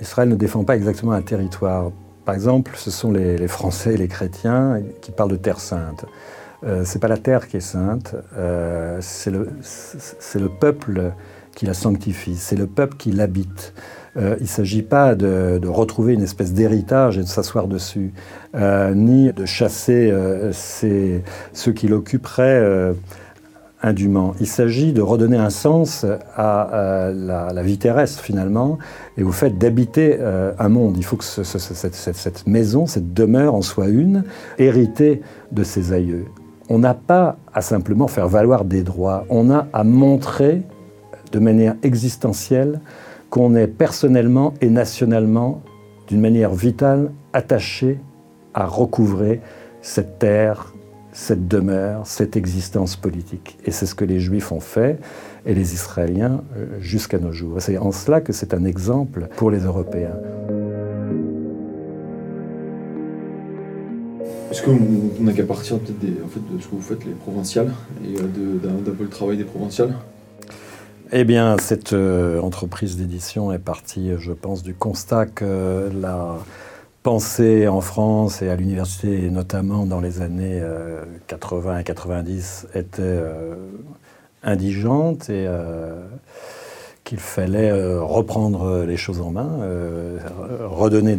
Israël ne défend pas exactement un territoire. Par exemple, ce sont les, Français et les chrétiens qui parlent de terre sainte. Euh, c'est pas la terre qui est sainte, euh, c'est le, le, peuple qui la sanctifie, c'est le peuple qui l'habite. Euh, il ne s'agit pas de, de, retrouver une espèce d'héritage et de s'asseoir dessus, euh, ni de chasser ceux qui l'occuperaient Il s'agit de redonner un sens à, la, vie terrestre finalement et au fait d'habiter euh, un monde. Il faut que cette, maison, cette demeure en soit une, héritée de ses aïeux. On n'a pas à simplement faire valoir des droits, on a à montrer de manière existentielle qu'on est personnellement et nationalement, d'une manière vitale, attaché à recouvrer cette terre, cette demeure, cette existence politique. Et c'est ce que les Juifs ont fait, et les Israéliens euh, jusqu'à nos jours. C'est en cela que c'est un exemple pour les Européens. Est-ce qu'on n'a qu'à partir peut-être en fait, de ce que vous faites, les provinciales, et euh, d'un peu le travail des provinciales? Eh bien, cette euh, entreprise d'édition est partie, je pense, du constat que la, pensée en France et à l'université, notamment dans les années 80 euh, et 90, était euh, indigente et euh, qu'il fallait reprendre les choses en main, redonner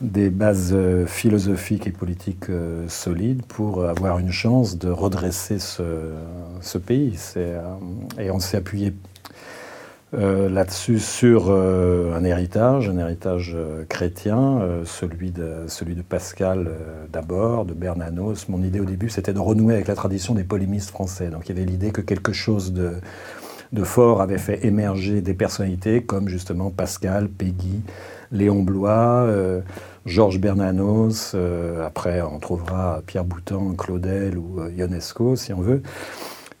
des, bases philosophiques et politiques solides pour avoir une chance de redresser ce, ce pays. et on s'est appuyé euh, là-dessus sur euh, un héritage, un héritage euh, chrétien, celui, de, celui de Pascal d'abord, de Bernanos. Mon idée au début, c'était de renouer avec la tradition des polémistes français. Donc il y avait l'idée que quelque chose de, de, fort avait fait émerger des personnalités comme justement Pascal, Peggy, Léon Blois, Georges Bernanos. après, on trouvera Pierre Boutan, Claudel ou Ionesco, si on veut.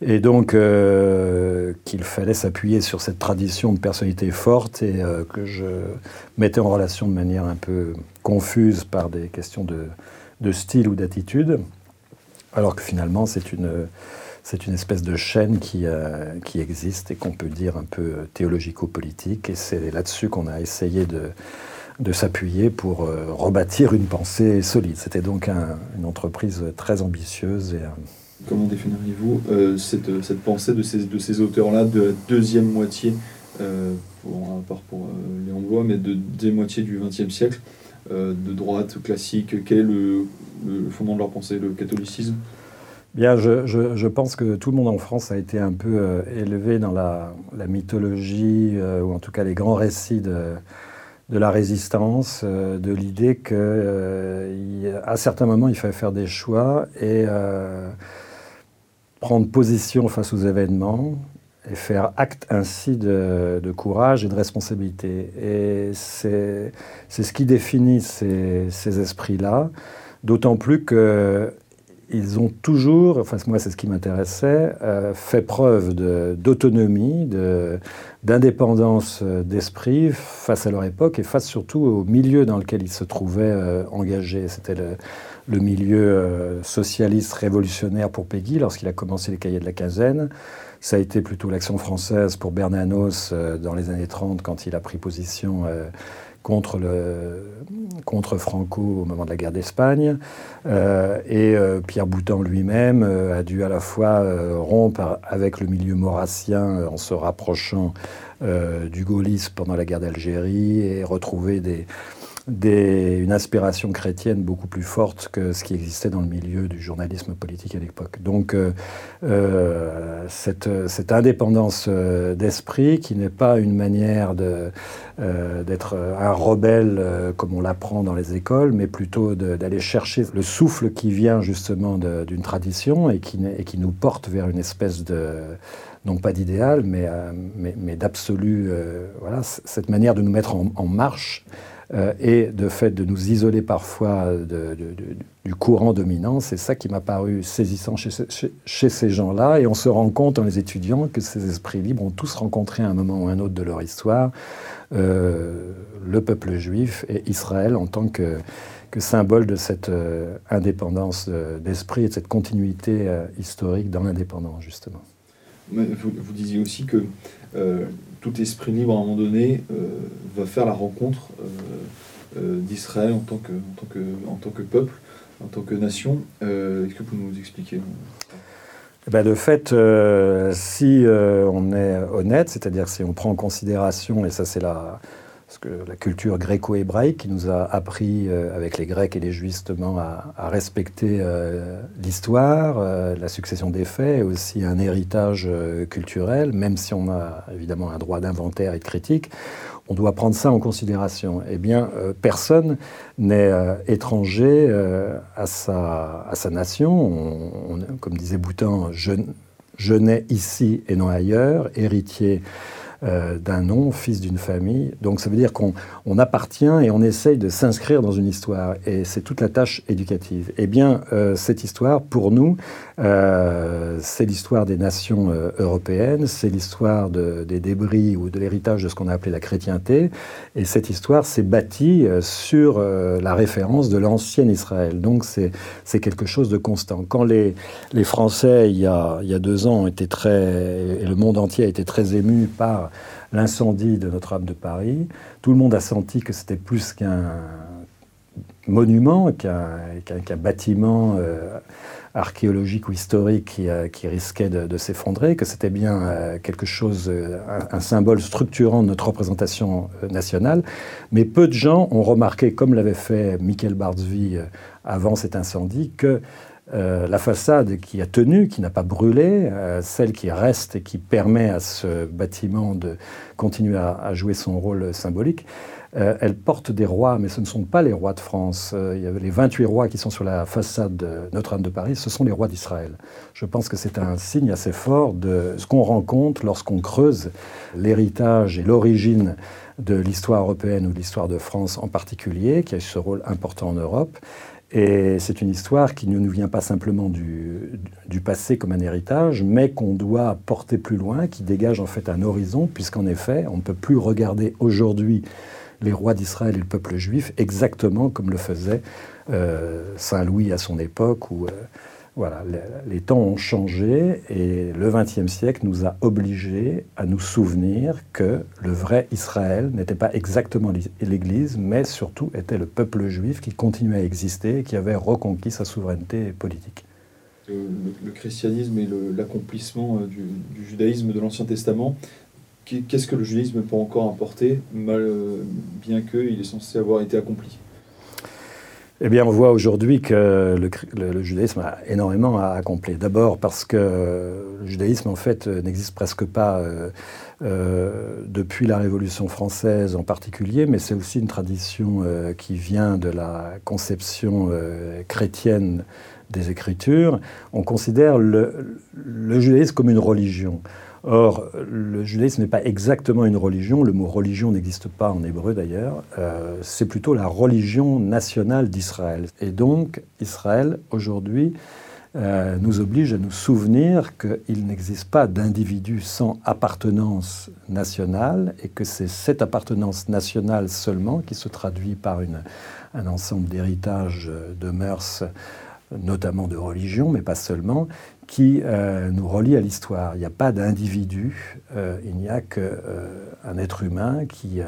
Et donc euh, qu'il fallait s'appuyer sur cette tradition de personnalité forte et euh, que je mettais en relation de manière un peu confuse par des questions de, style ou d'attitude, alors que finalement c'est une, c'est une espèce de chaîne qui, euh, qui existe et qu'on peut dire un peu théologico-politique. Et c'est là-dessus qu'on a essayé de, de s'appuyer pour rebâtir une pensée solide. C'était donc une entreprise très ambitieuse et Comment définiriez-vous euh, cette, cette, pensée de ces, de ces auteurs-là de la deuxième moitié, euh, pour, à part pour euh, Léon Blois, mais de deuxième moitié du XXe siècle, de droite classique Quel est le, fondement de leur pensée, le catholicisme? Bien, je, je, pense que tout le monde en France a été un peu élevé dans la, la mythologie, ou en tout cas les grands récits de, de la résistance, de l'idée qu'à à certains moments, il fallait faire des choix et prendre position face aux événements et faire acte ainsi de, courage et de responsabilité. Et c'est ce qui définit ces, esprits-là, d'autant plus qu'ils ont toujours, enfin moi c'est ce qui m'intéressait, euh, fait preuve d'autonomie, d'indépendance d'esprit face à leur époque et face surtout au milieu dans lequel ils se trouvaient euh, engagés. C'était le, milieu euh, socialiste révolutionnaire pour Peggy lorsqu'il a commencé les cahiers de la quinzaine. Ça a été plutôt l'action française pour Bernanos euh, dans les années 30 quand il a pris position euh, contre, le, contre Franco au moment de la guerre d'Espagne. et Pierre Boutan lui-même a dû à la fois rompre avec le milieu maurassien en se rapprochant du gaullisme pendant la guerre d'Algérie et retrouver des une inspiration chrétienne beaucoup plus forte que ce qui existait dans le milieu du journalisme politique à l'époque. Donc euh, euh, cette, cette, indépendance euh, d'esprit qui n'est pas une manière d'être un rebelle comme on l'apprend dans les écoles, mais plutôt d'aller chercher le souffle qui vient justement d'une tradition et qui, nous porte vers une espèce de non pas d'idéal, mais, mais, d'absolu, voilà, cette manière de nous mettre en, marche et de fait de nous isoler parfois du courant dominant, c'est ça qui m'a paru saisissant chez, ces gens-là. Et on se rend compte en les étudiant que ces esprits libres ont tous rencontré à un moment ou un autre de leur histoire euh, le peuple juif et Israël en tant que, symbole de cette euh, indépendance d'esprit et de cette continuité historique dans l'indépendance, justement. vous, disiez aussi que tout esprit libre, à un moment donné, va faire la rencontre d'Israël en, tant que, en, en tant que peuple, en tant que nation. Est-ce que vous nous expliquer eh ben de fait, si on est honnête, c'est-à-dire si on prend en considération, et ça c'est la, parce que la culture gréco-hébraïque qui nous a appris, euh, avec les Grecs et les Juifs, justement, à, respecter euh, l'histoire, euh, la succession des faits, aussi un héritage culturel, même si on a évidemment un droit d'inventaire et de critique, on doit prendre ça en considération. Eh bien, personne n'est étranger à, sa, à sa nation. comme disait Boutin, je, je nais ici et non ailleurs, héritier euh, d'un nom, fils d'une famille. Donc ça veut dire qu'on appartient et on essaye de s'inscrire dans une histoire. Et c'est toute la tâche éducative. Eh bien, euh, cette histoire, pour nous, euh, c'est l'histoire des nations européennes, c'est l'histoire des débris ou de l'héritage de ce qu'on a appelé la chrétienté. Et cette histoire s'est bâtie sur la référence de l'ancien Israël. Donc c'est quelque chose de constant. Quand les, les Français, il y, a, il y a deux ans, étaient très, et le monde entier a été très ému par l'incendie de Notre-Dame de Paris, tout le monde a senti que c'était plus qu'un monument, qu'un bâtiment euh, archéologique ou historique qui, euh, risquait de, s'effondrer, que c'était bien euh, quelque chose, un, symbole structurant de notre représentation nationale. Mais peu de gens ont remarqué, comme l'avait fait Michael Bardsby avant cet incendie, que euh, la façade qui a tenu, qui n'a pas brûlé, euh, celle qui reste et qui permet à ce bâtiment de continuer à, jouer son rôle symbolique, euh, elle porte des rois, mais ce ne sont pas les rois de France. il y avait les 28 rois qui sont sur la façade de Notre-Dame de Paris, ce sont les rois d'Israël. Je pense que c'est un signe assez fort de ce qu'on rencontre lorsqu'on creuse l'héritage et l'origine de l'histoire européenne ou de l'histoire de France en particulier, qui a eu ce rôle important en Europe. Et c'est une histoire qui ne nous vient pas simplement du, du passé comme un héritage, mais qu'on doit porter plus loin, qui dégage en fait un horizon, puisqu'en effet, on ne peut plus regarder aujourd'hui les rois d'Israël et le peuple juif exactement comme le faisait euh, Saint Louis à son époque, ou euh, voilà, les, temps ont changé et le XXe siècle nous a obligés à nous souvenir que le vrai Israël n'était pas exactement l'Église, mais surtout était le peuple juif qui continuait à exister et qui avait reconquis sa souveraineté politique. Le, christianisme et l'accomplissement euh, du, judaïsme de l'Ancien Testament, qu'est-ce que le judaïsme peut encore apporter, mal, euh, bien qu'il est censé avoir été accompli? Eh bien, on voit aujourd'hui que le, judaïsme a énormément à accomplir. D'abord parce que le judaïsme, en fait, n'existe presque pas euh, euh, depuis la Révolution française en particulier, mais c'est aussi une tradition euh, qui vient de la conception chrétienne des Écritures. On considère le judaïsme comme une religion. Or, le judaïsme n'est pas exactement une religion, le mot religion n'existe pas en hébreu d'ailleurs, euh, c'est plutôt la religion nationale d'Israël. Et donc, Israël, aujourd'hui, euh, nous oblige à nous souvenir qu'il n'existe pas d'individu sans appartenance nationale et que c'est cette appartenance nationale seulement qui se traduit par un ensemble d'héritages de mœurs notamment de religion, mais pas seulement, qui euh, nous relie à l'histoire. Il n'y a pas d'individu, euh, il n'y a qu'un euh, être humain qui,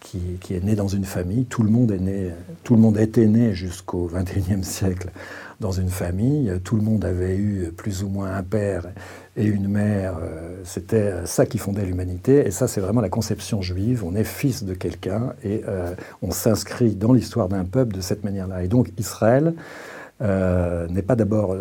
qui, est né dans une famille. Tout le monde est né, tout le monde était né jusqu'au XXIe siècle dans une famille. Tout le monde avait eu plus ou moins un père et une mère. C'était ça qui fondait l'humanité. Et ça, c'est vraiment la conception juive. On est fils de quelqu'un et on s'inscrit dans l'histoire d'un peuple de cette manière-là. Et donc Israël, n'est pas d'abord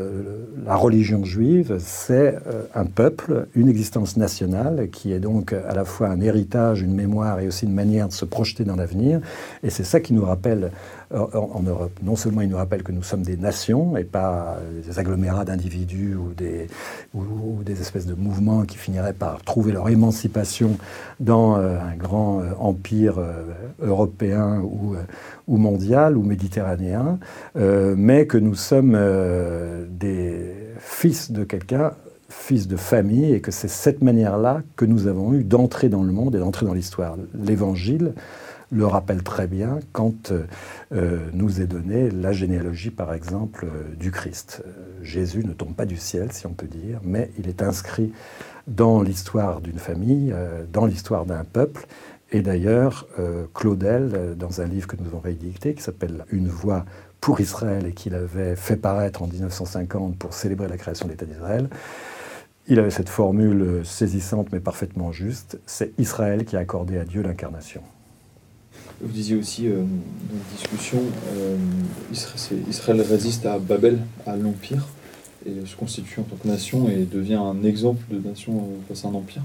la religion juive, c'est euh, un peuple, une existence nationale qui est donc à la fois un héritage, une mémoire et aussi une manière de se projeter dans l'avenir. Et c'est ça qui nous rappelle en, Europe. Non seulement il nous rappelle que nous sommes des nations et pas des agglomérats d'individus ou des, ou, des espèces de mouvements qui finiraient par trouver leur émancipation dans un grand empire européen ou, ou mondial ou méditerranéen, mais que nous sommes euh, des fils de quelqu'un, fils de famille, et que c'est cette manière-là que nous avons eu d'entrer dans le monde et d'entrer dans l'histoire. L'évangile, le rappelle très bien quand nous est donnée la généalogie, par exemple, du Christ. Jésus ne tombe pas du ciel, si on peut dire, mais il est inscrit dans l'histoire d'une famille, dans l'histoire d'un peuple, et d'ailleurs, euh, Claudel, euh, dans un livre que nous avons réédité, qui s'appelle Une voix pour Israël et qu'il avait fait paraître en 1950 pour célébrer la création de l'État d'Israël, il avait cette formule saisissante mais parfaitement juste, c'est Israël qui a accordé à Dieu l'incarnation. Vous disiez aussi euh, dans la discussion, Israël résiste à Babel, à l'Empire, et se constitue en tant que nation et devient un exemple de nation face à un empire.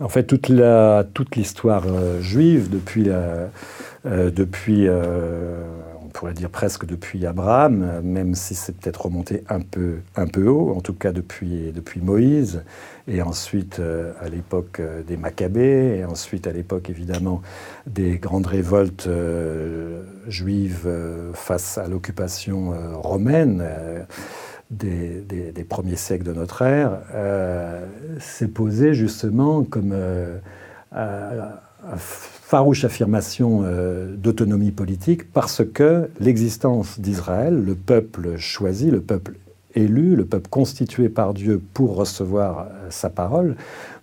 En fait, toute, la, toute l'histoire euh, juive, depuis, euh, depuis euh, pourrait dire presque depuis Abraham, même si c'est peut-être remonté un peu, un peu haut, en tout cas depuis, depuis Moïse, et ensuite à l'époque des Maccabées, et ensuite à l'époque évidemment des grandes révoltes juives face à l'occupation romaine des, premiers siècles de notre ère, euh, s'est posé justement comme euh, farouche affirmation euh, d'autonomie politique parce que l'existence d'Israël, le peuple choisi, le peuple élu, le peuple constitué par Dieu pour recevoir sa parole,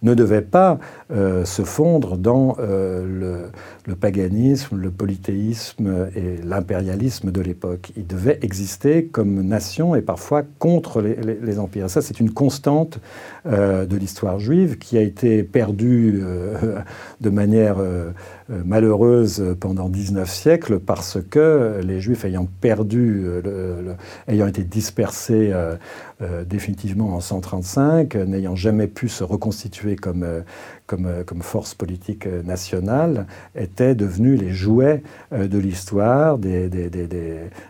ne devait pas euh, se fondre dans euh, le, paganisme, le polythéisme et l'impérialisme de l'époque. Il devait exister comme nation et parfois contre les, empires. ça, c'est une constante euh, de l'histoire juive qui a été perdue de manière malheureuse pendant 19 siècles parce que les Juifs ayant perdu, ayant été dispersés définitivement en 135, n'ayant jamais pu se reconstituer comme, euh, comme, euh, force politique euh, nationale étaient devenus les jouets de l'histoire des, des, des,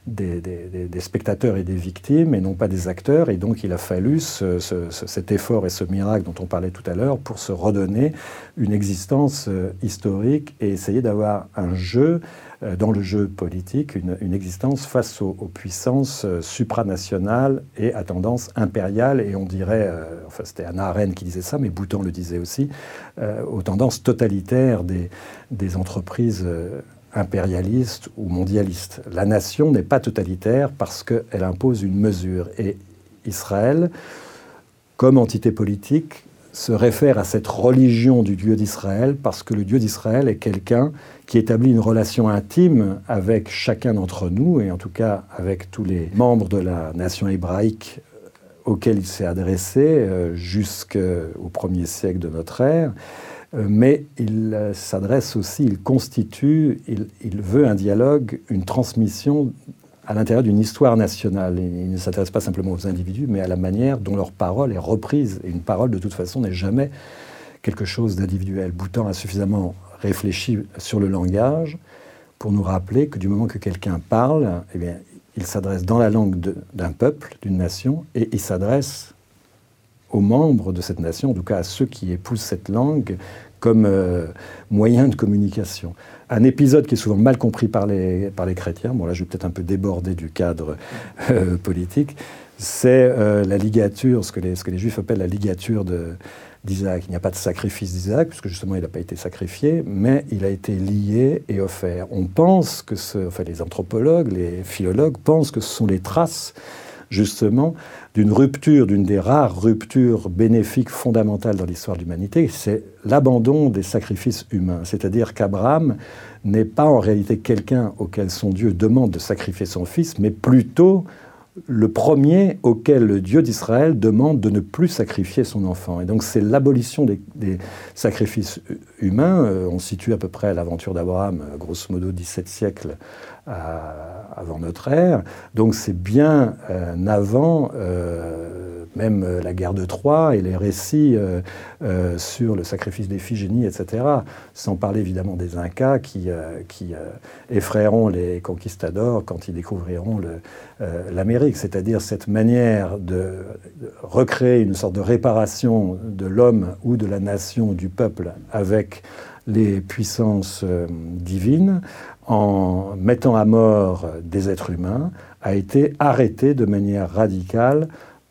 des, spectateurs et des victimes et non pas des acteurs. Et donc il a fallu cet effort et ce miracle dont on parlait tout à l'heure pour se redonner une existence historique et essayer d'avoir un jeu euh, dans le jeu politique une, existence face aux, puissances euh, supranationales et à tendance impériale, et on dirait, euh, enfin c'était Anna Arendt qui disait ça, mais Boutan le disait aussi, aux tendances totalitaires des, des entreprises impérialistes ou mondialistes. La nation n'est pas totalitaire parce qu'elle impose une mesure. Et Israël, comme entité politique, se réfère à cette religion du Dieu d'Israël parce que le Dieu d'Israël est quelqu'un qui établit une relation intime avec chacun d'entre nous, et en tout cas avec tous les membres de la nation hébraïque euh, auxquels il s'est adressé euh, jusqu'au premier siècle de notre ère. Euh, mais il s'adresse aussi, il constitue, il, veut un dialogue, une transmission à l'intérieur d'une histoire nationale. Il ne s'intéresse pas simplement aux individus, mais à la manière dont leur parole est reprise. Et une parole, de toute façon, n'est jamais quelque chose d'individuel. Boutan a suffisamment réfléchi sur le langage pour nous rappeler que du moment que quelqu'un parle, eh il s'adresse dans la langue d'un peuple, d'une nation, et il s'adresse aux membres de cette nation, en tout cas à ceux qui épousent cette langue comme euh, moyen de communication. Un épisode qui est souvent mal compris par les, par les chrétiens, bon là je vais peut-être un peu déborder du cadre euh, politique, c'est euh, la ligature, ce que, les, ce que les juifs appellent la ligature d'Isaac. Il n'y a pas de sacrifice d'Isaac, puisque justement il n'a pas été sacrifié, mais il a été lié et offert. On pense que ce, enfin les anthropologues, les philologues pensent que ce sont les traces justement d'une rupture, d'une des rares ruptures bénéfiques fondamentales dans l'histoire de l'humanité, c'est l'abandon des sacrifices humains. C'est-à-dire qu'Abraham n'est pas en réalité quelqu'un auquel son Dieu demande de sacrifier son fils, mais plutôt le premier auquel le Dieu d'Israël demande de ne plus sacrifier son enfant. Et donc c'est l'abolition des, sacrifices humains. Euh, on situe à peu près l'aventure d'Abraham, euh, grosso modo 17 siècles avant notre ère. Donc c'est bien euh, avant même euh, la guerre de Troie et les récits euh, euh, sur le sacrifice d'Iphigénie, etc. Sans parler évidemment des Incas qui, qui effrayeront les conquistadors quand ils découvriront l'Amérique, c'est-à-dire cette manière de, recréer une sorte de réparation de l'homme ou de la nation, du peuple, avec les puissances divines, en mettant à mort des êtres humains, a été arrêtée de manière radicale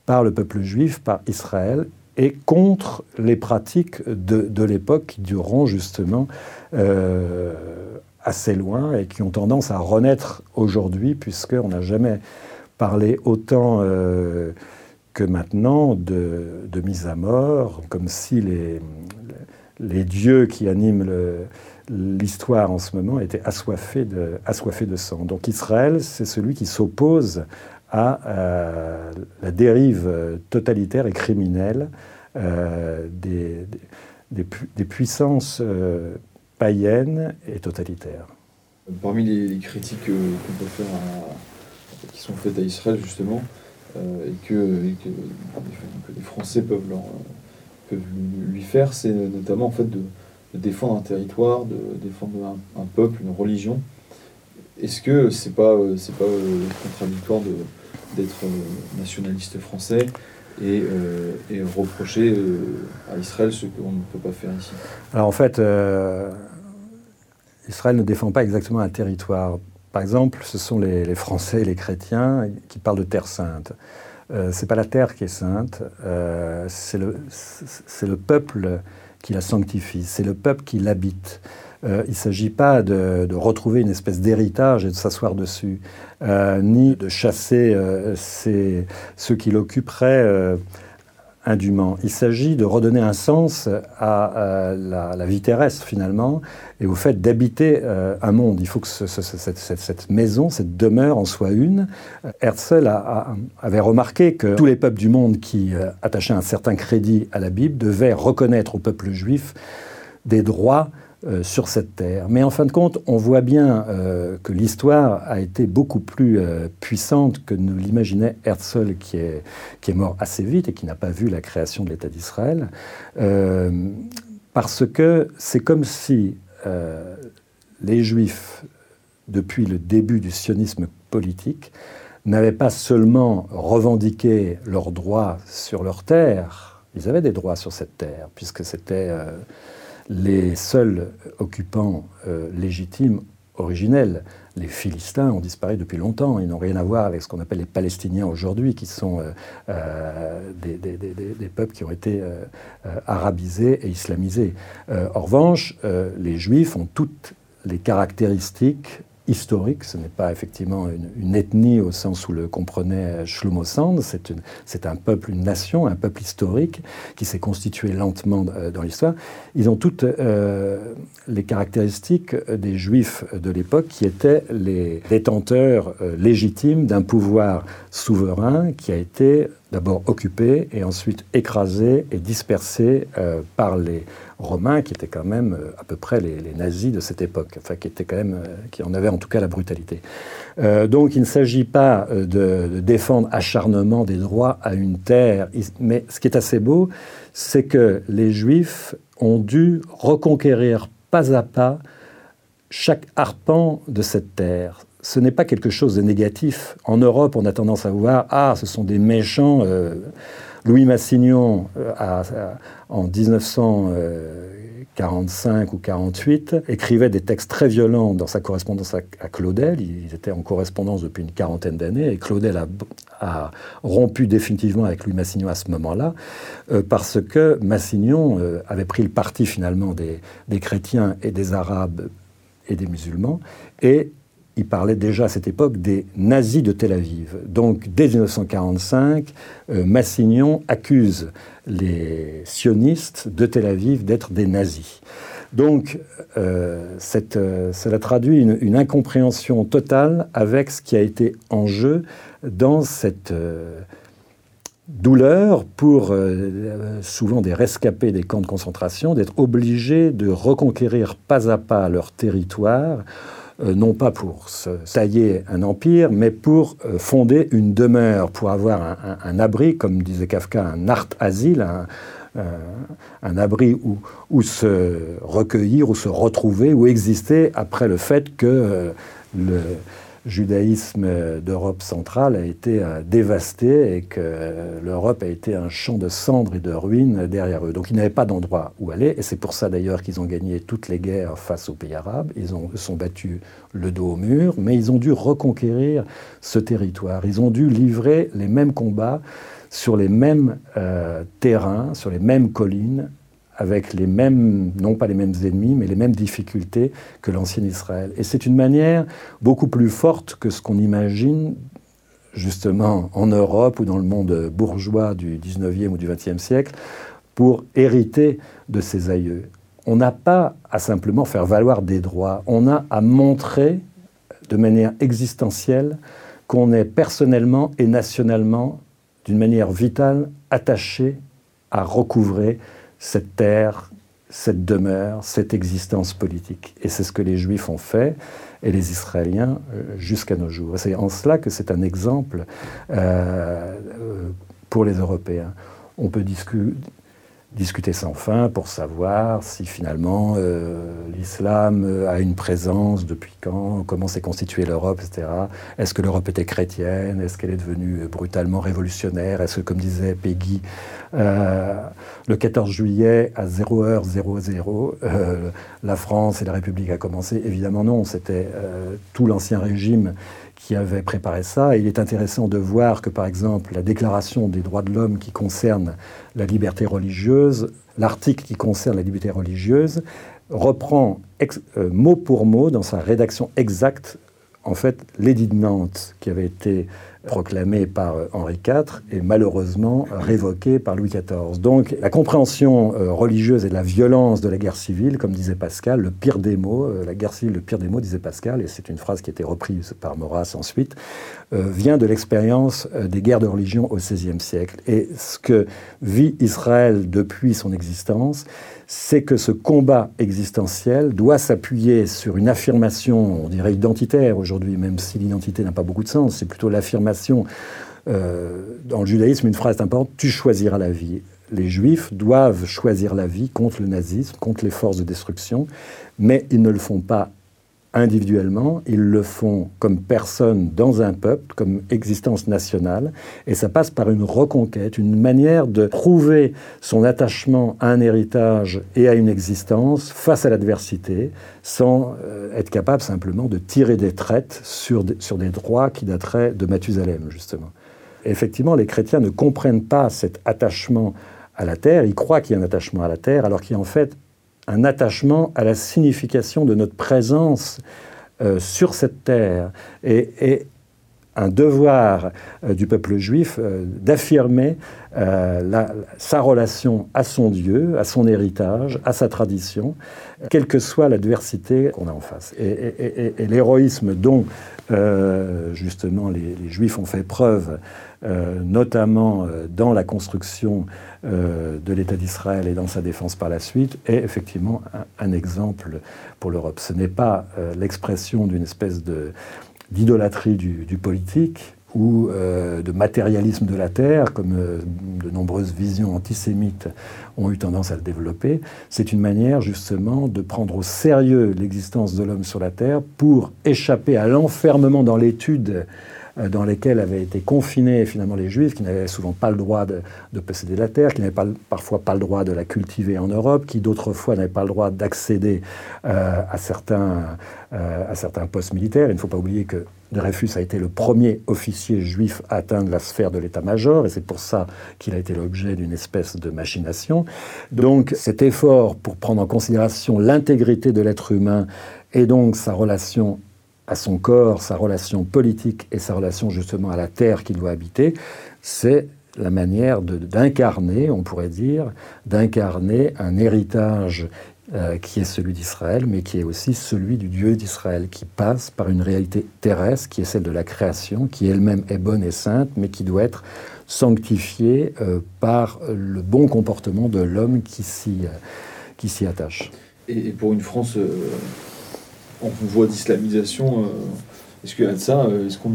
par le peuple juif, par Israël, et contre les pratiques de, l'époque qui dureront justement euh, assez loin et qui ont tendance à renaître aujourd'hui, puisqu'on n'a jamais parlé autant euh, que maintenant de, mise à mort, comme si les, dieux qui animent l'histoire en ce moment étaient assoiffés de, assoiffés de sang. Donc Israël, c'est celui qui s'oppose à euh, la dérive totalitaire et criminelle euh, des, puissances euh, païennes et totalitaires. Parmi les, critiques qu'on peut faire qui sont faites à Israël justement, et, que, les Français peuvent, lui faire, c'est notamment en fait de, défendre un territoire, de défendre un, peuple, une religion. Est-ce que c'est pas c'est pas contradictoire d'être nationaliste français et, euh, reprocher euh, à Israël ce qu'on ne peut pas faire ici Alors en fait, euh, Israël ne défend pas exactement un territoire. Par exemple, ce sont les, Français et les chrétiens qui parlent de terre sainte. Euh, c'est pas la terre qui est sainte, c'est le peuple qui la sanctifie, c'est le peuple qui l'habite. Euh, il ne s'agit pas de, retrouver une espèce d'héritage et de s'asseoir dessus, euh, ni de chasser euh, ceux qui l'occuperaient indûment. Il s'agit de redonner un sens à, la, vie terrestre finalement et au fait d'habiter un monde. Il faut que cette, maison, cette demeure en soit une. Herzl avait remarqué que tous les peuples du monde qui attachaient un certain crédit à la Bible devaient reconnaître au peuple juif des droits euh, sur cette terre. Mais en fin de compte, on voit bien euh, que l'histoire a été beaucoup plus euh, puissante que ne l'imaginait Herzl, qui est, qui est mort assez vite et qui n'a pas vu la création de l'État d'Israël, parce que c'est comme si les Juifs, depuis le début du sionisme politique, n'avaient pas seulement revendiqué leurs droits sur leur terre, ils avaient des droits sur cette terre, puisque c'était les seuls occupants euh, légitimes originels. Les Philistins ont disparu depuis longtemps. Ils n'ont rien à voir avec ce qu'on appelle les Palestiniens aujourd'hui, qui sont euh, euh, des, peuples qui ont été arabisés et islamisés. en revanche, les Juifs ont toutes les caractéristiques historique. Ce n'est pas effectivement une, ethnie au sens où le comprenait Shlomo Sand. C'est un peuple, une nation, un peuple historique qui s'est constitué lentement euh, dans l'histoire. Ils ont toutes euh, les caractéristiques des Juifs de l'époque qui étaient les détenteurs euh, légitimes d'un pouvoir souverain qui a été d'abord occupé et ensuite écrasé et dispersé par les romains qui étaient quand même euh, à peu près les, nazis de cette époque, enfin qui étaient quand même, euh, qui en avaient en tout cas la brutalité. Euh, donc il ne s'agit pas de, défendre acharnement des droits à une terre, mais ce qui est assez beau, c'est que les Juifs ont dû reconquérir pas à pas chaque arpent de cette terre. Ce n'est pas quelque chose de négatif. En Europe, on a tendance à voir ah, ce sont des méchants. Louis Massignon, euh, en 1945 ou 48, écrivait des textes très violents dans sa correspondance à, Claudel. Ils étaient en correspondance depuis une quarantaine d'années et Claudel a, rompu définitivement avec Louis Massignon à ce moment-là euh, parce que Massignon euh, avait pris le parti finalement des, des chrétiens et des arabes et des musulmans et il parlait déjà à cette époque des nazis de Tel Aviv. Donc dès 1945, euh, Massignon accuse les sionistes de Tel Aviv d'être des nazis. Donc euh, euh, cela traduit une, incompréhension totale avec ce qui a été en jeu dans cette douleur pour souvent des rescapés des camps de concentration d'être obligés de reconquérir pas à pas leur territoire non pas pour se tailler un empire, mais pour euh, fonder une demeure, pour avoir un, abri, comme disait Kafka, un art asile, un, euh, abri où, se recueillir, où se retrouver, où exister après le fait que le, judaïsme d'Europe centrale a été euh, dévasté et que l'Europe a été un champ de cendres et de ruines derrière eux. Donc ils n'avaient pas d'endroit où aller, et c'est pour ça d'ailleurs qu'ils ont gagné toutes les guerres face aux pays arabes. Ils ont, sont battus le dos au mur, mais ils ont dû reconquérir ce territoire. Ils ont dû livrer les mêmes combats sur les mêmes euh, terrains, sur les mêmes collines, avec les mêmes, non pas les mêmes ennemis, mais les mêmes difficultés que l'ancien Israël. Et c'est une manière beaucoup plus forte que ce qu'on imagine justement en Europe ou dans le monde bourgeois du 19e ou du 20e siècle pour hériter de ses aïeux. On n'a pas à simplement faire valoir des droits, on a à montrer de manière existentielle qu'on est personnellement et nationalement, d'une manière vitale, attaché à recouvrer cette terre, cette demeure, cette existence politique. Et c'est ce que les Juifs ont fait et les Israéliens euh, jusqu'à nos jours. C'est en cela que c'est un exemple euh, euh, pour les Européens. On peut discuter discuter sans fin pour savoir si finalement euh, l'islam euh, a une présence depuis quand, comment s'est constituée l'Europe, etc. Est-ce que l'Europe était chrétienne? Est-ce qu'elle est devenue brutalement révolutionnaire? Est-ce que, comme disait Peggy, euh, le 14 juillet à 0h00, la France et la République a commencé? Évidemment non, c'était tout l'ancien régime qui avait préparé ça. il est intéressant de voir que, par exemple, la déclaration des droits de l'homme qui concerne la liberté religieuse, l'article qui concerne la liberté religieuse, reprend euh, mot pour mot, dans sa rédaction exacte, en fait, l'édit de Nantes qui avait été proclamé par euh, Henri IV et malheureusement révoqué par Louis XIV. Donc la compréhension euh, religieuse et la violence de la guerre civile, comme disait Pascal, le pire des mots, euh, la guerre civile, le pire des mots, disait Pascal, et c'est une phrase qui a été reprise par Maurras ensuite, vient de l'expérience des guerres de religion au XVIe siècle. Et ce que vit Israël depuis son existence, c'est que ce combat existentiel doit s'appuyer sur une affirmation, on dirait identitaire aujourd'hui, même si l'identité n'a pas beaucoup de sens, c'est plutôt l'affirmation, euh, dans le judaïsme, une phrase importante, tu choisiras la vie. Les juifs doivent choisir la vie contre le nazisme, contre les forces de destruction, mais ils ne le font pas individuellement, ils le font comme personne dans un peuple, comme existence nationale, et ça passe par une reconquête, une manière de prouver son attachement à un héritage et à une existence face à l'adversité, sans euh, être capable simplement de tirer des traites sur des, sur des droits qui dateraient de Mathusalem, justement. effectivement, les chrétiens ne comprennent pas cet attachement à la terre, ils croient qu'il y a un attachement à la terre, alors qu'il y a en fait un attachement à la signification de notre présence euh, sur cette terre et, un devoir euh, du peuple juif euh, d'affirmer sa relation à son Dieu, à son héritage, à sa tradition, quelle que soit l'adversité qu'on a en face. Et, l'héroïsme dont justement les, les, Juifs ont fait preuve euh, notamment euh, dans la construction euh, de l'État d'Israël et dans sa défense par la suite, est effectivement un, exemple pour l'Europe. Ce n'est pas l'expression d'une espèce d'idolâtrie du, politique ou de matérialisme de la terre, comme de nombreuses visions antisémites ont eu tendance à le développer. C'est une manière justement de prendre au sérieux l'existence de l'homme sur la terre pour échapper à l'enfermement dans l'étude dans lesquels avaient été confinés finalement les Juifs, qui n'avaient souvent pas le droit de, posséder la terre, qui n'avaient parfois pas le droit de la cultiver en Europe, qui d'autres fois n'avaient pas le droit d'accéder euh, à, certains, euh, à certains postes militaires. Il ne faut pas oublier que Dreyfus a été le premier officier juif à atteindre la sphère de l'état-major, et c'est pour ça qu'il a été l'objet d'une espèce de machination. Donc cet effort pour prendre en considération l'intégrité de l'être humain et donc sa relation à son corps, sa relation politique et sa relation justement à la terre qu'il doit habiter, c'est la manière d'incarner, on pourrait dire, d'incarner un héritage euh, qui est celui d'Israël, mais qui est aussi celui du Dieu d'Israël, qui passe par une réalité terrestre, qui est celle de la création, qui elle-même est bonne et sainte, mais qui doit être sanctifiée euh, par le bon comportement de l'homme qui s'y euh, attache. Et, pour une France en voie d'islamisation, euh, est-ce de ça euh, Est-ce qu'on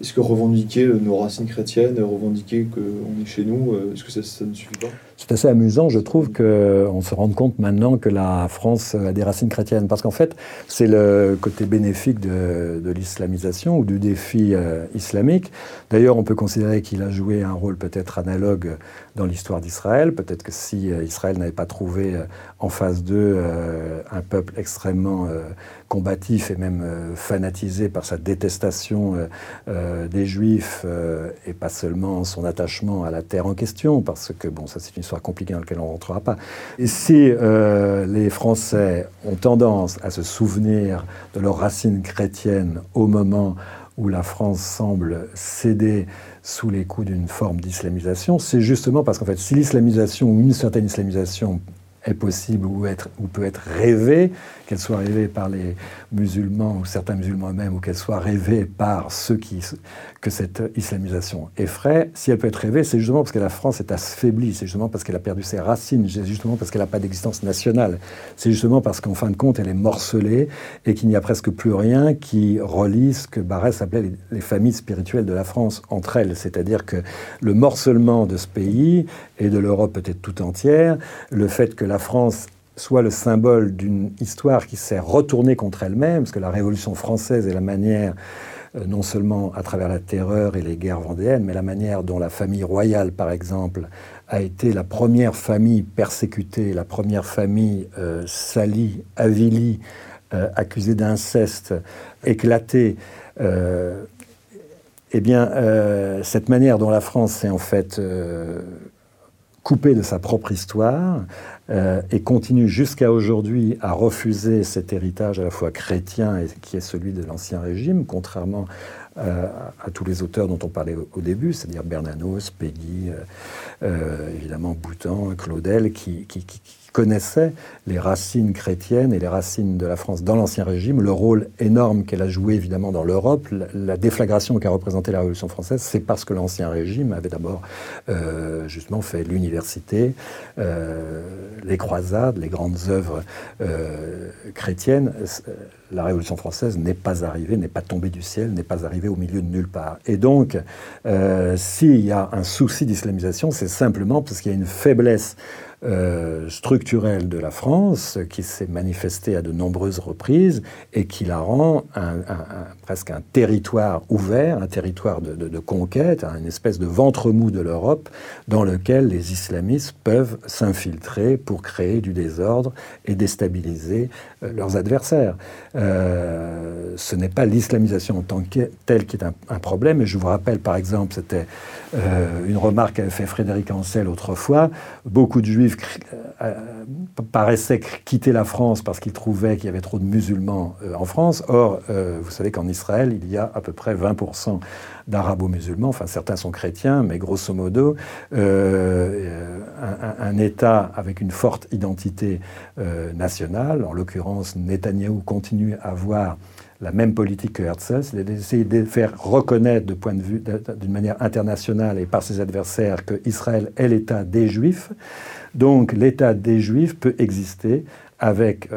est-ce que revendiquer nos racines chrétiennes, revendiquer qu'on est chez nous, est-ce que ça, ne suffit pas? C'est assez amusant, je trouve, qu'on se rende compte maintenant que la France a des racines chrétiennes. Parce qu'en fait, c'est le côté bénéfique de, l'islamisation ou du défi euh, islamique. D'ailleurs, on peut considérer qu'il a joué un rôle peut-être analogue dans l'histoire d'Israël. Peut-être que si euh, Israël n'avait pas trouvé euh, en face d'eux un peuple extrêmement combatif et même fanatisé par sa détestation des Juifs et pas seulement son attachement à la terre en question, parce que, bon, ça c'est une histoire compliquée dans laquelle on ne rentrera pas. Et si euh, les Français ont tendance à se souvenir de leurs racines chrétiennes au moment où la France semble céder sous les coups d'une forme d'islamisation, c'est justement parce qu'en fait, si l'islamisation ou une certaine islamisation est possible ou, peut être rêvée, qu'elle soit rêvée par les musulmans ou certains musulmans eux-mêmes, ou qu'elle soit rêvée par ceux qui, que cette islamisation effraie, si elle peut être rêvée, c'est justement parce que la France est affaiblie, c'est justement parce qu'elle a perdu ses racines, c'est justement parce qu'elle n'a pas d'existence nationale, c'est justement parce qu'en fin de compte, elle est morcelée et qu'il n'y a presque plus rien qui relie ce que Barès appelait les, les familles spirituelles de la France entre elles. C'est-à-dire que le morcellement de ce pays et de l'Europe peut-être tout entière, le fait que France soit le symbole d'une histoire qui s'est retournée contre elle-même, parce que la Révolution française est la manière, euh, non seulement à travers la terreur et les guerres vendéennes, mais la manière dont la famille royale, par exemple, a été la première famille persécutée, la première famille euh, salie, avilie, euh, accusée d'inceste, éclatée. eh bien, cette manière dont la France s'est en fait coupée de sa propre histoire, euh, et continue jusqu'à aujourd'hui à refuser cet héritage à la fois chrétien et qui est celui de l'Ancien Régime, contrairement euh, à tous les auteurs dont on parlait au, début, c'est-à-dire Bernanos, Peggy, euh, évidemment Boutan, Claudel, qui, connaissait les racines chrétiennes et les racines de la France dans l'Ancien Régime, le rôle énorme qu'elle a joué évidemment dans l'Europe, la, déflagration qu'a représenté la Révolution française, c'est parce que l'Ancien Régime avait d'abord justement fait l'université, les croisades, les grandes œuvres euh, chrétiennes. La Révolution française n'est pas arrivée, n'est pas tombée du ciel, n'est pas arrivée au milieu de nulle part. Et donc, s'il y a un souci d'islamisation, c'est simplement parce qu'il y a une faiblesse euh, structurelle de la France qui s'est manifestée à de nombreuses reprises et qui la rend presque un territoire ouvert, un territoire de, conquête, une espèce de ventre mou de l'Europe dans lequel les islamistes peuvent s'infiltrer pour créer du désordre et déstabiliser euh, leurs adversaires. Euh, ce n'est pas l'islamisation en tant que telle qui est un, problème, et je vous rappelle par exemple, c'était une remarque qu'avait fait Frédéric Ancel autrefois, beaucoup de juifs euh, paraissaient quitter la France parce qu'ils trouvaient qu'il y avait trop de musulmans euh, en France. Or, euh, vous savez qu'en Israël, il y a à peu près 20% d'arabo-musulmans. Enfin, certains sont chrétiens, mais grosso modo, un, État avec une forte identité nationale, en l'occurrence, Netanyahou continue à avoir la même politique que Herzl, c'est d'essayer de faire reconnaître de de d'une manière internationale et par ses adversaires que Israël est l'État des Juifs. Donc l'État des Juifs peut exister avec 20%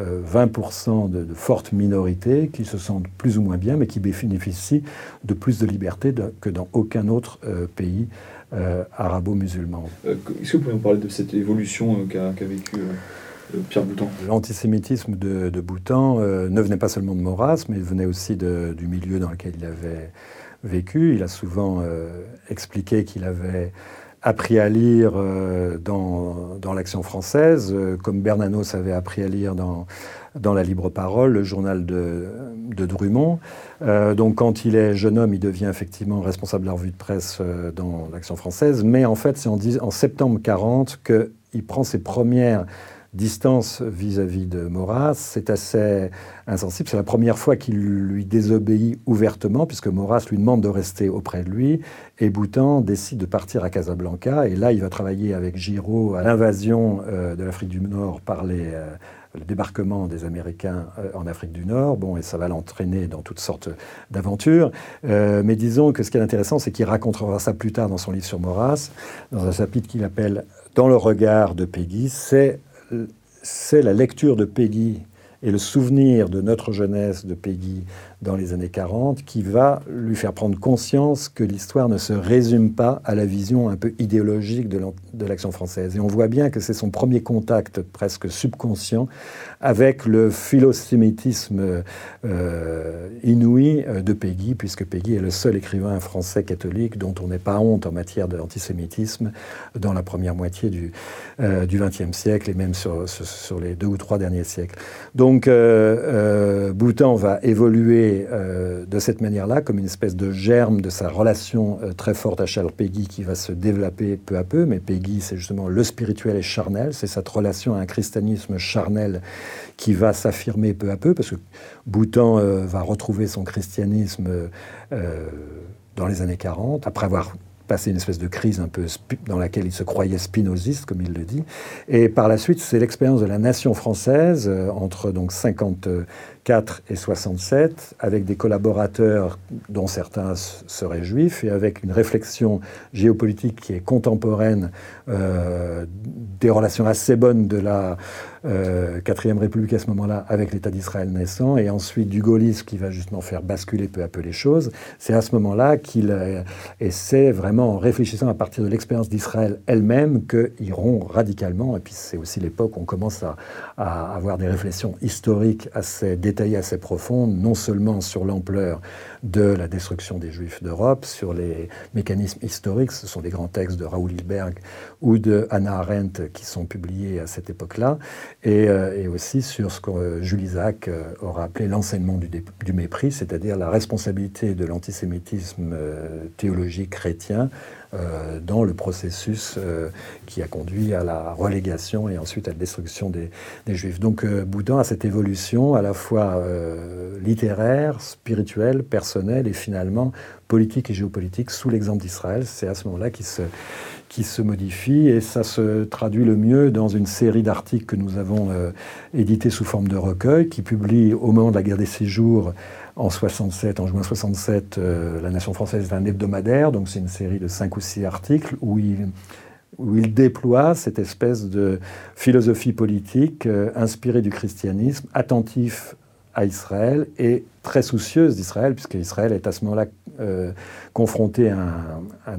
euh, de, fortes minorités qui se sentent plus ou moins bien, mais qui bénéficient de plus de liberté que dans aucun autre euh, pays euh, arabo-musulman. Est-ce que vous pouvez nous parler de cette évolution qu'a vécu Pierre Boutan? L'antisémitisme de, de, Boutan ne venait pas seulement de Maurras, mais il venait aussi du milieu dans lequel il avait vécu. Il a souvent expliqué qu'il avait appris à lire euh, dans, dans l'Action française, euh, comme Bernanos avait appris à lire dans, dans La Libre Parole, le journal de, de Drummond. Euh, donc quand il est jeune homme, il devient effectivement responsable de la revue de presse dans l'Action française, mais en fait c'est en, en septembre 40 qu'il prend ses premières distance vis-à-vis de Maurras. C'est assez insensible. C'est la première fois qu'il lui désobéit ouvertement, puisque Maurras lui demande de rester auprès de lui. Et Boutan décide de partir à Casablanca. Et là, il va travailler avec Giraud à l'invasion euh, de l'Afrique du Nord par les. Euh, le débarquement des Américains euh, en Afrique du Nord, bon, et ça va l'entraîner dans toutes sortes d'aventures. mais disons que ce qui est intéressant, c'est qu'il racontera ça plus tard dans son livre sur Maurras, dans un chapitre qu'il appelle Dans le regard de Peggy, c'est c'est la lecture de Peggy et le souvenir de notre jeunesse de Peggy dans les années 40 qui va lui faire prendre conscience que l'histoire ne se résume pas à la vision un peu idéologique de l'action française. Et on voit bien que c'est son premier contact presque subconscient avec le philosémitisme euh, inouï euh, de Peggy, puisque Peggy est le seul écrivain français catholique dont on n'est pas honte en matière d'antisémitisme dans la première moitié du XXe euh, siècle et même sur, les deux ou trois derniers siècles. Donc Boutan va évoluer de cette manière-là, comme une espèce de germe de sa relation très forte à Charles Peggy qui va se développer peu à peu, mais Peggy c'est justement le spirituel et charnel, c'est cette relation à un christianisme charnel qui va s'affirmer peu à peu, parce que Boutan euh, va retrouver son christianisme euh, dans les années 40, après avoir passé une espèce de crise un peu dans laquelle il se croyait spinoziste, comme il le dit. Et par la suite, c'est l'expérience de la nation française euh, entre donc 54 et 67, avec des collaborateurs dont certains seraient juifs, et avec une réflexion géopolitique qui est contemporaine, des relations assez bonnes de la euh, quatrième République à ce moment-là, avec l'État d'Israël naissant, et ensuite du gaullisme qui va justement faire basculer peu à peu les choses. C'est à ce moment-là qu'il euh, essaie vraiment, en réfléchissant à partir de l'expérience d'Israël elle-même, qu'ils rompt radicalement. Et puis c'est aussi l'époque où on commence à, à, avoir des réflexions historiques assez détaillées, assez profondes, non seulement sur l'ampleur de la destruction des Juifs d'Europe, sur les mécanismes historiques. Ce sont des grands textes de Raoul Hilberg ou de Hannah Arendt qui sont publiés à cette époque-là, et, euh, aussi sur ce que euh, Jules Isaac euh, aura appelé l'enseignement du, du, mépris, c'est-à-dire la responsabilité de l'antisémitisme théologique chrétien euh, dans le processus euh, qui a conduit à la relégation et ensuite à la destruction des, Juifs. Donc euh, Bouddha a cette évolution à la fois littéraire, spirituelle, personnelle et finalement politique et géopolitique sous l'exemple d'Israël. C'est à ce moment-là qu'il se, qui se modifie et ça se traduit le mieux dans une série d'articles que nous avons édités sous forme de recueil qui publie au moment de la guerre des séjours en 67, en juin 67, euh, La Nation française est un hebdomadaire, donc c'est une série de cinq ou six articles où il, où il déploie cette espèce de philosophie politique euh, inspirée du christianisme, attentif à Israël et très soucieuse d'Israël, puisque Israël est à ce moment-là euh, confronté à un,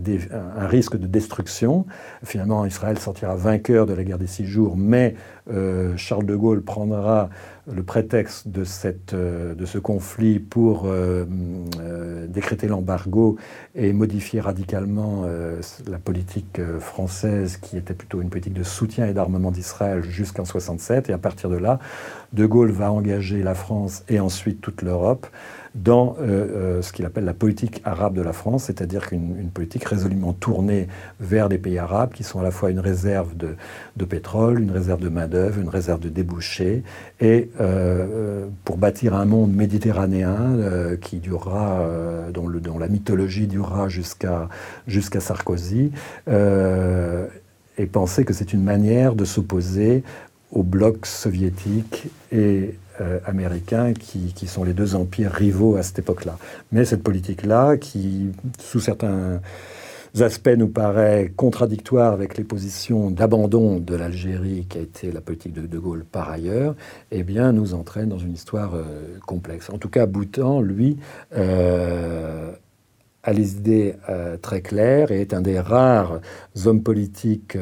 un, risque de destruction. Finalement, Israël sortira vainqueur de la guerre des six jours, mais Charles de Gaulle prendra le prétexte de, cette, euh, ce conflit pour euh, euh, décréter l'embargo et modifier radicalement la politique française qui était plutôt une politique de soutien et d'armement d'Israël jusqu'en 67. Et à partir de là, De Gaulle va engager la France et ensuite toute l'Europe dans euh, euh, ce qu'il appelle la politique arabe de la France, c'est-à-dire qu'une politique résolument tournée vers les pays arabes qui sont à la fois une réserve de, de pétrole, une réserve de main-d'œuvre, une réserve de débouchés, et euh, pour bâtir un monde méditerranéen qui durera, dont, la mythologie durera jusqu'à jusqu'à Sarkozy, et penser que c'est une manière de s'opposer au bloc soviétique et euh, américains qui, sont les deux empires rivaux à cette époque-là. Mais cette politique-là, qui, sous certains aspects, nous paraît contradictoire avec les positions d'abandon de l'Algérie, qui a été la politique de De Gaulle par ailleurs, eh bien, nous entraîne dans une histoire euh, complexe. En tout cas, Boutan, lui, euh, a les idées très claires et est un des rares hommes politiques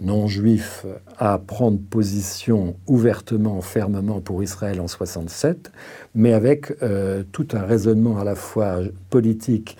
non juif à prendre position ouvertement, fermement pour Israël en 67, mais avec euh, tout un raisonnement à la fois politique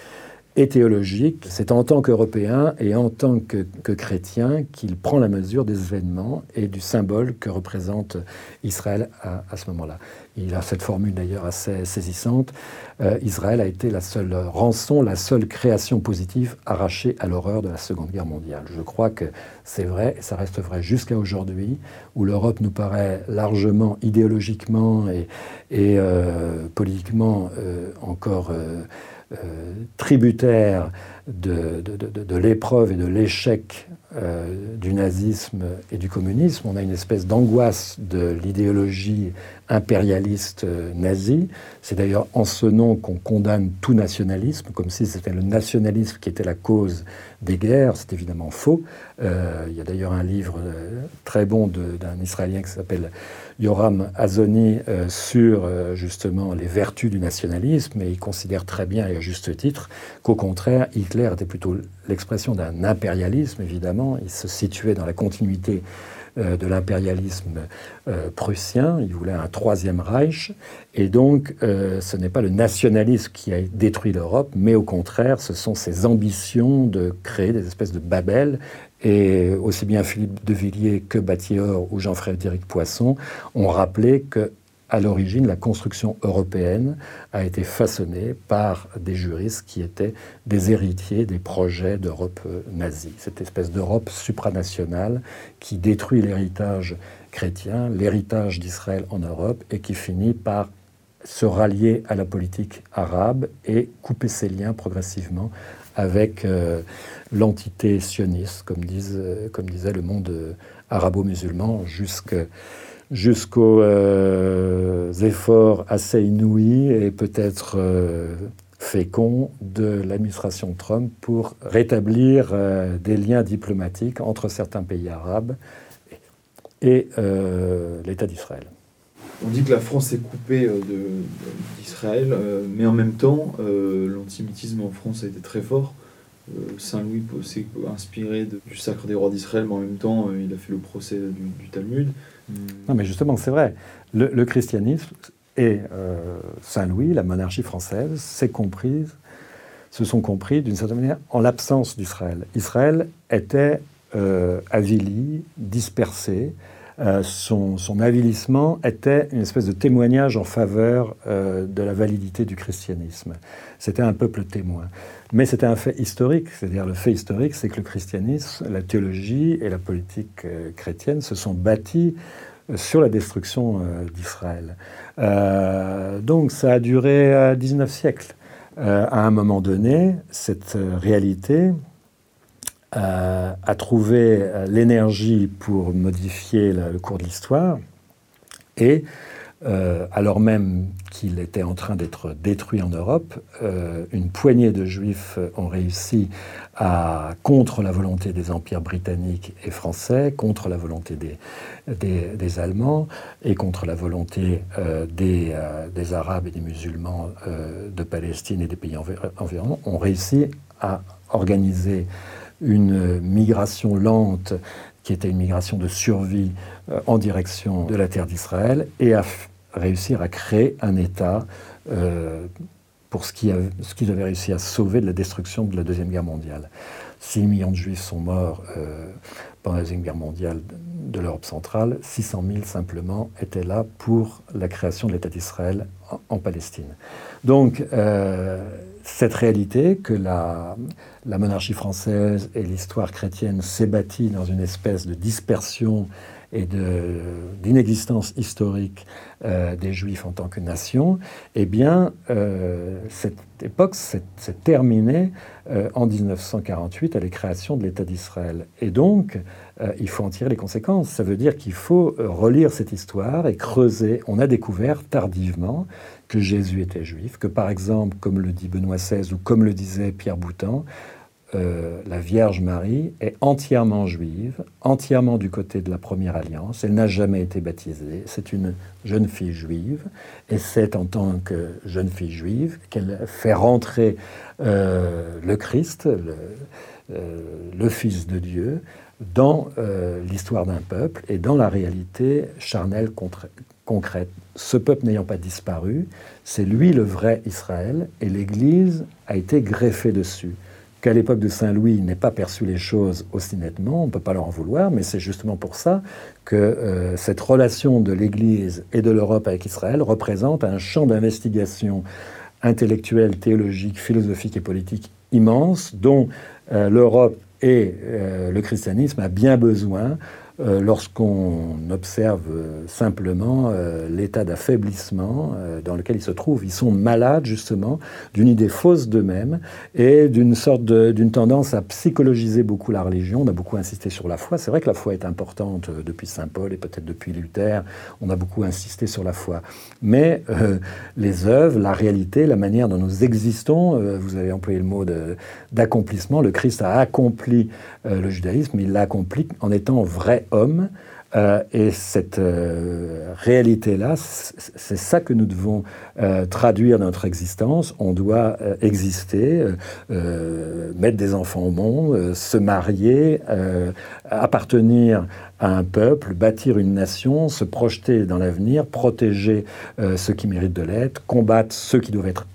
et théologique. C'est en tant qu'Européen et en tant que, chrétien qu'il prend la mesure des événements et du symbole que représente Israël à, ce moment-là. Il a cette formule d'ailleurs assez saisissante. Euh, Israël a été la seule rançon, la seule création positive arrachée à l'horreur de la Seconde Guerre mondiale. Je crois que c'est vrai et ça reste vrai jusqu'à aujourd'hui, où l'Europe nous paraît largement idéologiquement et, euh, politiquement euh, encore euh, tributaire de, l'épreuve et de l'échec euh, du nazisme et du communisme. On a une espèce d'angoisse de l'idéologie impérialiste euh, nazie. C'est d'ailleurs en ce nom qu'on condamne tout nationalisme, comme si c'était le nationalisme qui était la cause des guerres. C'est évidemment faux. il y a d'ailleurs un livre très bon d'un Israélien qui s'appelle Yoram Azoni sur justement les vertus du nationalisme et il considère très bien et à juste titre qu'au contraire Hitler était plutôt l'expression d'un impérialisme évidemment, il se situait dans la continuité euh, de l'impérialisme euh, prussien. Il voulait un troisième Reich. Et donc, euh, ce n'est pas le nationalisme qui a détruit l'Europe, mais au contraire, ce sont ses ambitions de créer des espèces de Babel. Et aussi bien Philippe de Villiers que Batilleur ou Jean-Frédéric Poisson ont rappelé que à l'origine, la construction européenne a été façonnée par des juristes qui étaient des héritiers des projets d'Europe nazie. Cette espèce d'Europe supranationale qui détruit l'héritage chrétien, l'héritage d'Israël en Europe, et qui finit par se rallier à la politique arabe et couper ses liens progressivement avec euh, l'entité sioniste, comme, disent, comme disait le monde arabo-musulman, jusqu'à jusqu'aux euh, efforts assez inouïs et peut-être euh, féconds de l'administration Trump pour rétablir euh, des liens diplomatiques entre certains pays arabes et l'État d'Israël. On dit que la France est coupée d'Israël, mais en même temps, l'antisémitisme en France a été très fort. Saint-Louis s'est inspiré du sacre des rois d'Israël, mais en même temps, il a fait le procès du Talmud. Non, mais justement, c'est vrai. Le, christianisme et euh, Saint-Louis, la monarchie française, s'est comprise, se sont compris d'une certaine manière en l'absence d'Israël. Israël était euh, avili, dispersé. Euh, son, avilissement était une espèce de témoignage en faveur de la validité du christianisme. C'était un peuple témoin. Mais c'était un fait historique, c'est-à-dire le fait historique, c'est que le christianisme, la théologie et la politique euh, chrétienne se sont bâtis euh, sur la destruction euh, d'Israël. donc ça a duré 19 siècles. à un moment donné, cette réalité a trouvé l'énergie pour modifier le cours de l'histoire et euh, alors même qu'il était en train d'être détruit en Europe, euh, une poignée de juifs ont réussi à, contre la volonté des empires britanniques et français, contre la volonté des, Allemands et contre la volonté euh, des, des, Arabes et des musulmans de Palestine et des pays environnants, ont réussi à organiser une migration lente qui était une migration de survie euh, en direction de la terre d'Israël, et à réussir à créer un État euh, pour ce qu'ils avaient réussi à sauver de la destruction de la Deuxième Guerre mondiale. 6 millions de Juifs sont morts euh, pendant la Deuxième Guerre mondiale de l'Europe centrale, 600 000 simplement étaient là pour la création de l'État d'Israël en, Palestine. Donc, cette réalité que la, monarchie française et l'histoire chrétienne s'est bâtie dans une espèce de dispersion et d'inexistence historique euh, des Juifs en tant que nation, eh bien, euh, cette époque s'est terminée euh, en 1948 à la création de l'État d'Israël. Et donc, il faut en tirer les conséquences. Ça veut dire qu'il faut relire cette histoire et creuser. On a découvert tardivement que Jésus était juif, que par exemple, comme le dit Benoît XVI ou comme le disait Pierre Boutan, euh, la Vierge Marie est entièrement juive, entièrement du côté de la première alliance. Elle n'a jamais été baptisée. C'est une jeune fille juive. Et c'est en tant que jeune fille juive qu'elle fait rentrer euh, le Christ, euh, le, Fils de Dieu, dans l'histoire d'un peuple et dans la réalité charnelle concrète. Ce peuple n'ayant pas disparu, c'est lui le vrai Israël et l'Église a été greffée dessus qu'à l'époque de Saint-Louis, il n'ait pas perçu les choses aussi nettement, on ne peut pas leur en vouloir, mais c'est justement pour ça que euh, cette relation de l'Église et de l'Europe avec Israël représente un champ d'investigation intellectuelle, théologique, philosophique et politique immense, dont euh, l'Europe et euh, le christianisme a bien besoin euh, lorsqu'on observe euh, simplement euh, l'état d'affaiblissement dans lequel ils se trouvent. Ils sont malades justement d'une idée fausse d'eux-mêmes et d'une sorte d'une tendance à psychologiser beaucoup la religion. On a beaucoup insisté sur la foi. C'est vrai que la foi est importante depuis Saint Paul et peut-être depuis Luther. On a beaucoup insisté sur la foi. Mais les œuvres, la réalité, la manière dont nous existons, vous avez employé le mot d'accomplissement. Le Christ a accompli le judaïsme, il l'a accompli en étant vrai homme Euh, et cette euh, réalité-là, c'est ça que nous devons euh, traduire dans notre existence. On doit exister, mettre des enfants au monde, se marier, appartenir à un peuple, bâtir une nation, se projeter dans l'avenir, protéger ceux qui méritent de l'être, combattre ceux qui doivent être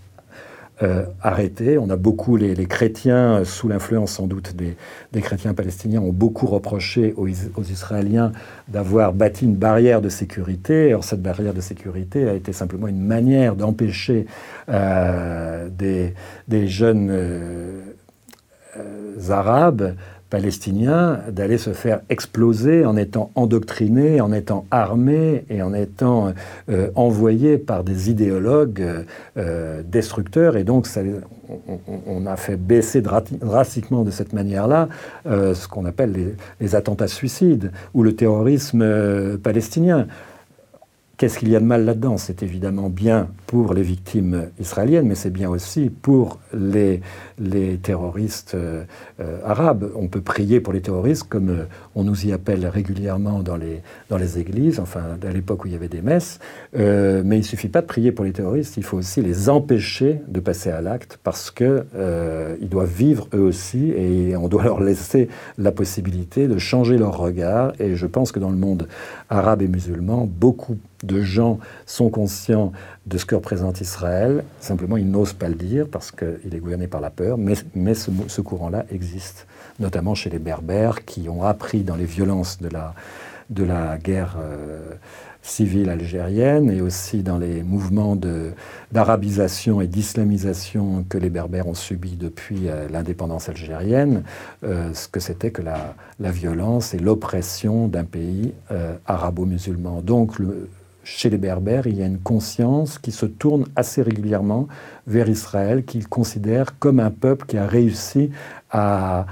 euh. On a beaucoup, les, chrétiens, euh, sous l'influence sans doute des, chrétiens palestiniens, ont beaucoup reproché aux, Israéliens d'avoir bâti une barrière de sécurité. Alors cette barrière de sécurité a été simplement une manière d'empêcher euh, des, jeunes arabes palestiniens d'aller se faire exploser en étant endoctrinés, en étant armés et en étant euh, envoyés par des idéologues euh, destructeurs. Et donc, on, a fait baisser drastiquement de cette manière-là euh, ce qu'on appelle les, les, attentats suicides ou le terrorisme palestinien. Qu'est-ce qu'il y a de mal là-dedans? C'est évidemment bien pour les victimes israéliennes, mais c'est bien aussi pour les, les terroristes euh, euh, arabes. On peut prier pour les terroristes comme euh, on nous y appelle régulièrement dans les, dans les églises, enfin à l'époque où il y avait des messes. mais il ne suffit pas de prier pour les terroristes, il faut aussi les empêcher de passer à l'acte parce qu'ils ils doivent vivre eux aussi et on doit leur laisser la possibilité de changer leur regard. Et je pense que dans le monde arabe et musulman, beaucoup de gens sont conscients de ce que représente Israël. Simplement, ils n'osent pas le dire parce qu'il est gouverné par la peur, mais, ce, courant-là existe, notamment chez les Berbères qui ont appris dans les violences de la, guerre euh, civile algérienne et aussi dans les mouvements d'arabisation et d'islamisation que les Berbères ont subis depuis euh, l'indépendance algérienne, euh, ce que c'était que la, violence et l'oppression d'un pays arabo-musulman. Chez les Berbères, il y a une conscience qui se tourne assez régulièrement vers Israël, qu'ils considèrent comme un peuple qui a réussi à,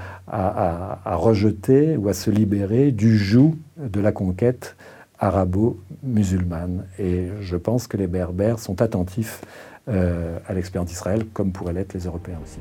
rejeter ou à se libérer du joug de la conquête arabo-musulmane. Et je pense que les Berbères sont attentifs euh, à l'expérience d'Israël, comme pourraient l'être les Européens aussi.